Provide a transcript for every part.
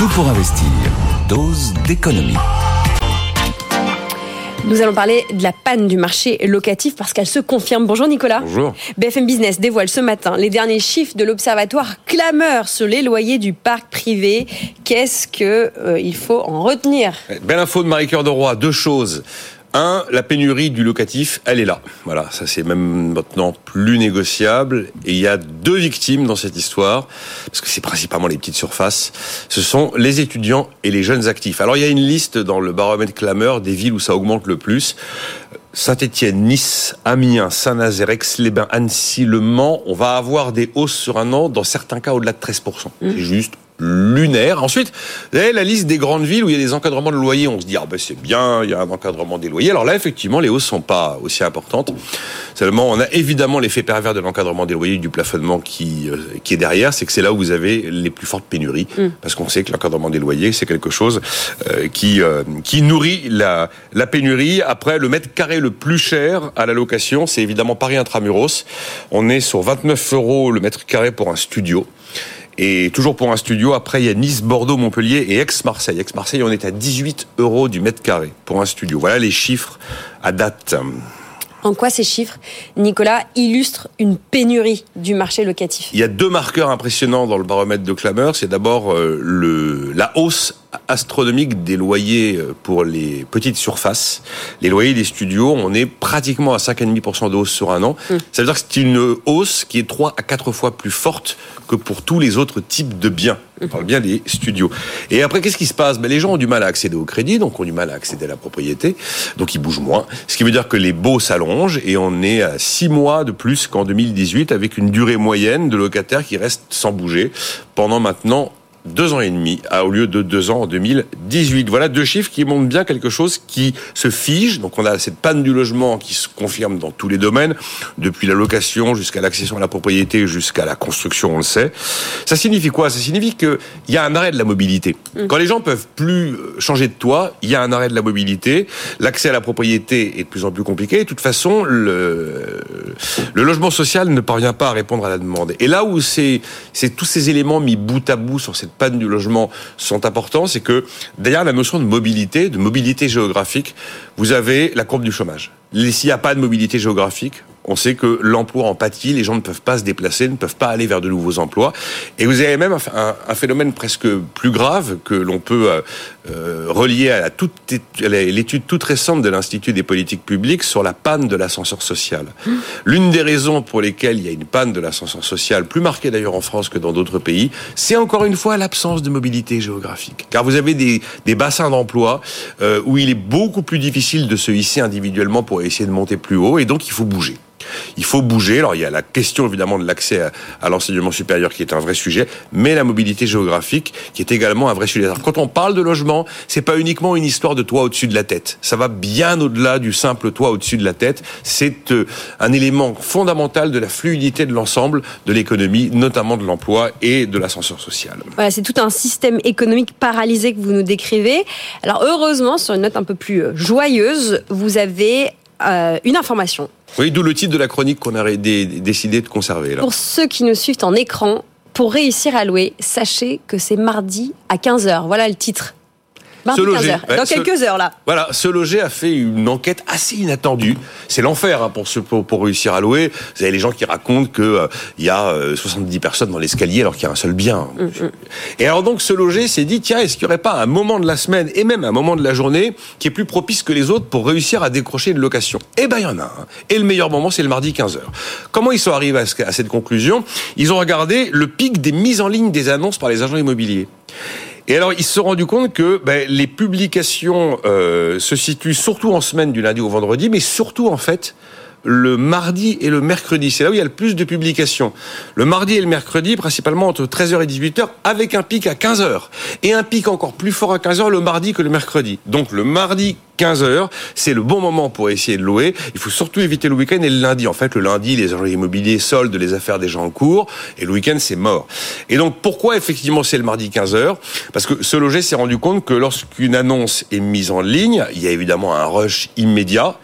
Tout pour investir. Dose d'économie. Nous allons parler de la panne du marché locatif parce qu'elle se confirme. Bonjour Nicolas. Bonjour. BFM Business dévoile ce matin les derniers chiffres de l'observatoire clameur sur les loyers du parc privé. Qu'est-ce que euh, il faut en retenir? Belle info de Marie-Cœur de Roy. Deux choses. Un, la pénurie du locatif, elle est là. Voilà, ça c'est même maintenant plus négociable. Et il y a deux victimes dans cette histoire, parce que c'est principalement les petites surfaces. Ce sont les étudiants et les jeunes actifs. Alors il y a une liste dans le baromètre clameur des villes où ça augmente le plus. Saint-Étienne, Nice, Amiens, Saint-Nazaire, Aix-les-Bains, Annecy, Le Mans, on va avoir des hausses sur un an, dans certains cas au-delà de 13%. C'est juste lunaire. Ensuite, la liste des grandes villes où il y a des encadrements de loyers. On se dit, ah ben c'est bien, il y a un encadrement des loyers. Alors là, effectivement, les hausses sont pas aussi importantes. Seulement, on a évidemment l'effet pervers de l'encadrement des loyers, du plafonnement qui, euh, qui est derrière. C'est que c'est là où vous avez les plus fortes pénuries. Parce qu'on sait que l'encadrement des loyers, c'est quelque chose euh, qui, euh, qui nourrit la, la pénurie. Après, le mètre carré le plus cher à la location, c'est évidemment Paris Intramuros. On est sur 29 euros le mètre carré pour un studio. Et toujours pour un studio, après il y a Nice, Bordeaux, Montpellier et Aix-Marseille. Aix-Marseille, on est à 18 euros du mètre carré pour un studio. Voilà les chiffres à date. En quoi ces chiffres, Nicolas, illustrent une pénurie du marché locatif? Il y a deux marqueurs impressionnants dans le baromètre de clameur. C'est d'abord euh, le, la hausse astronomique des loyers euh, pour les petites surfaces. Les loyers des studios, on est pratiquement à 5,5% de hausse sur un an. Ça veut dire que c'est une hausse qui est 3 à 4 fois plus forte que pour tous les autres types de biens. On parle bien des studios. Et après, qu'est-ce qui se passe? Ben, Les gens ont du mal à accéder au crédit, donc ont du mal à accéder à la propriété, donc ils bougent moins. Ce qui veut dire que les baux s'allongent et on est à 6 mois de plus qu'en 2018 avec une durée moyenne de locataires qui reste sans bouger pendant maintenant deux ans et demi au lieu de deux ans en 2018. Voilà deux chiffres qui montrent bien quelque chose qui se fige. Donc on a cette panne du logement qui se confirme dans tous les domaines, depuis la location jusqu'à l'accession à la propriété, jusqu'à la construction, on le sait. Ça signifie quoi? Ça signifie qu'il y a un arrêt de la mobilité. Quand les gens peuvent plus changer de toit, il y a un arrêt de la mobilité. L'accès à la propriété est de plus en plus compliqué. De toute façon, le, le logement social ne parvient pas à répondre à la demande. Et là où c'est tous ces éléments mis bout à bout sur cette panne du logement sont importants, c'est que derrière la notion de mobilité, de mobilité géographique, vous avez la courbe du chômage. S'il n'y a pas de mobilité géographique, on sait que l'emploi en pâtit, les gens ne peuvent pas se déplacer, ne peuvent pas aller vers de nouveaux emplois. Et vous avez même un, un phénomène presque plus grave que l'on peut euh, relier à l'étude toute récente de l'Institut des politiques publiques sur la panne de l'ascenseur social. L'une des raisons pour lesquelles il y a une panne de l'ascenseur social, plus marquée d'ailleurs en France que dans d'autres pays, c'est encore une fois l'absence de mobilité géographique. Car vous avez des, des bassins d'emploi euh, où il est beaucoup plus difficile de se hisser individuellement pour essayer de monter plus haut, et donc il faut bouger. Il faut bouger. Alors il y a la question évidemment de l'accès à, l'enseignement supérieur qui est un vrai sujet, mais la mobilité géographique qui est également un vrai sujet. Alors, quand on parle de logement, c'est pas uniquement une histoire de toit au-dessus de la tête. Ça va bien au-delà du simple toit au-dessus de la tête. C'est euh, un élément fondamental de la fluidité de l'ensemble de l'économie, notamment de l'emploi et de l'ascenseur social. Voilà, c'est tout un système économique paralysé que vous nous décrivez. Alors heureusement, sur une note un peu plus euh, joyeuse, vous avez euh, une information. Oui, d'où le titre de la chronique qu'on a dé- décidé de conserver. Là. Pour ceux qui nous suivent en écran, pour réussir à louer, sachez que c'est mardi à 15h. Voilà le titre. Mardi Se loger, 15h. ouais, Dans se- quelques heures là. Voilà, Se Loger a fait une enquête assez inattendue. C'est l'enfer hein, pour, ceux- pour, pour réussir à louer. Vous avez les gens qui racontent que euh, il y a euh, 70 personnes dans l'escalier alors qu'il y a un seul bien. Et alors donc Se Loger s'est dit tiens est-ce qu'il n'y aurait pas un moment de la semaine et même un moment de la journée qui est plus propice que les autres pour réussir à décrocher une location? Eh ben il y en a un. Et le meilleur moment c'est le mardi 15h. Comment ils sont arrivés à, ce- à cette conclusion? Ils ont regardé le pic des mises en ligne des annonces par les agents immobiliers. Et alors, ils se sont rendus compte que ben, les publications euh, se situent surtout en semaine du lundi au vendredi, mais surtout en fait le mardi et le mercredi. C'est là où il y a le plus de publications. Le mardi et le mercredi, principalement entre 13h et 18h, avec un pic à 15h. Et un pic encore plus fort à 15h le mardi que le mercredi. Donc le mardi 15 heures, c'est le bon moment pour essayer de louer. Il faut surtout éviter le week-end et le lundi. En fait, le lundi, les agents immobiliers soldent les affaires des gens en cours et le week-end, c'est mort. Et donc, pourquoi effectivement c'est le mardi 15 heures? Parce que ce loger s'est rendu compte que lorsqu'une annonce est mise en ligne, il y a évidemment un rush immédiat.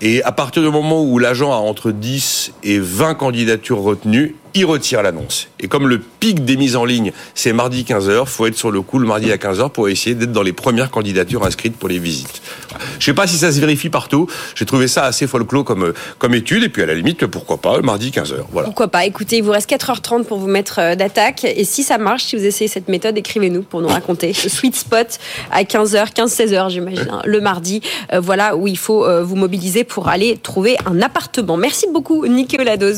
Et à partir du moment où l'agent a entre 10 et 20 candidatures retenues, il retire l'annonce. Et comme le pic des mises en ligne, c'est mardi 15h, faut être sur le coup le mardi à 15h pour essayer d'être dans les premières candidatures inscrites pour les visites. Je sais pas si ça se vérifie partout. J'ai trouvé ça assez folklore comme, comme étude. Et puis à la limite, pourquoi pas, le mardi 15h. Voilà. Pourquoi pas. Écoutez, il vous reste 4h30 pour vous mettre euh, d'attaque. Et si ça marche, si vous essayez cette méthode, écrivez-nous pour nous raconter. Sweet spot à 15h, 15-16h, j'imagine, hein, le mardi. Euh, voilà où il faut euh, vous mobiliser pour aller trouver un appartement. Merci beaucoup, Nicolas Dose.